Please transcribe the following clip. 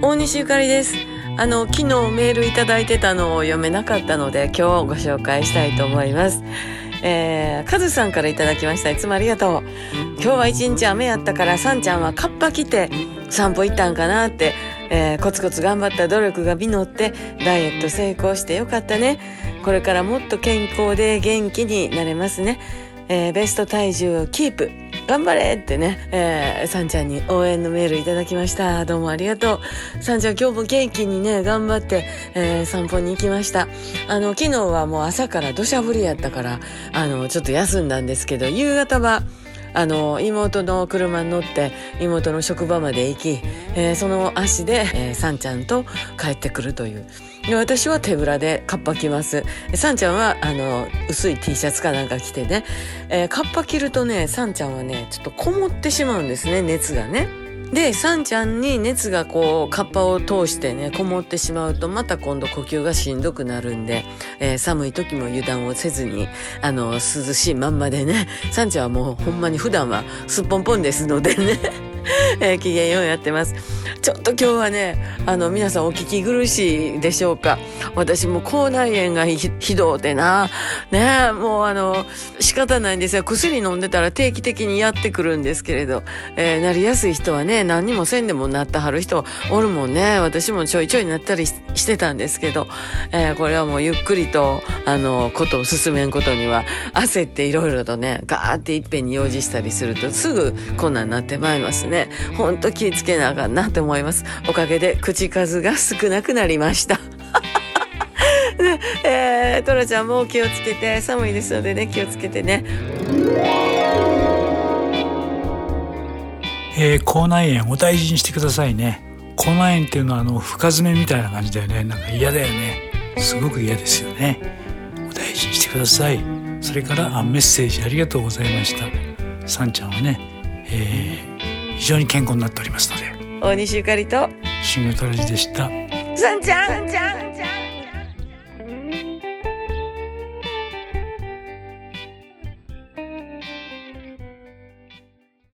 大西ゆかりです。あの昨日メールいただいてたのを読めなかったので今日ご紹介したいと思います。えー、カズさんからいただきました。いつもありがとう。今日は一日雨やったからさんちゃんはカッパ着て散歩行ったんかなってえー、コツコツ頑張った努力が実ってダイエット成功してよかったね。これからもっと健康で元気になれますね、えー、ベスト体重をキープ。頑張れってね、えー、さんちゃんに応援のメールいただきました。どうもありがとう。さんちゃん今日も元気にね、頑張って、えー、散歩に行きました。あの、昨日はもう朝から土砂降りやったから、あの、ちょっと休んだんですけど、夕方は、あの妹の車に乗って妹の職場まで行き、えー、その足で、えー、さんちゃんと帰ってくるという。で私は手ぶらでカッパ着ます。さんちゃんはあの薄い T シャツかなんか着てね、えー、カッパ着るとねさんちゃんはねちょっとこもってしまうんですね熱がね。で、サンちゃんに熱がこう、カッパを通してね、こもってしまうと、また今度呼吸がしんどくなるんで、えー、寒い時も油断をせずに、あの、涼しいまんまでね、サンちゃんはもうほんまに普段はすっぽんぽんですのでね、え、機嫌ようやってます。ちょっと今日はね、あの、皆さんお聞き苦しいでしょうか。私も口内炎がひどでな。ねもうあの、仕方ないんですよ。薬飲んでたら定期的にやってくるんですけれど、えー、なりやすい人はね、何にもせんでもなったはる人おるもんね。私もちょいちょいなったりしてたんですけど、えー、これはもうゆっくりと、あの、ことを進めんことには、焦っていろいろとね、ガーっていっぺんに用事したりすると、すぐこんなんなってまいりますね。ほんと気つけなあかんなて思います。おかげで口数が少なくなりました。ね、えー、トラちゃんも気をつけて、寒いですのでね、気をつけてね。えー、口内炎お大事にしてくださいね。口内炎っていうのはあの深爪みたいな感じだよね。なんか嫌だよね。すごく嫌ですよね。お大事にしてください。それからあメッセージありがとうございました。さんちゃんはね、えー、非常に健康になっておりますので。大西ゆかりと。しむとりでした。さんちゃん。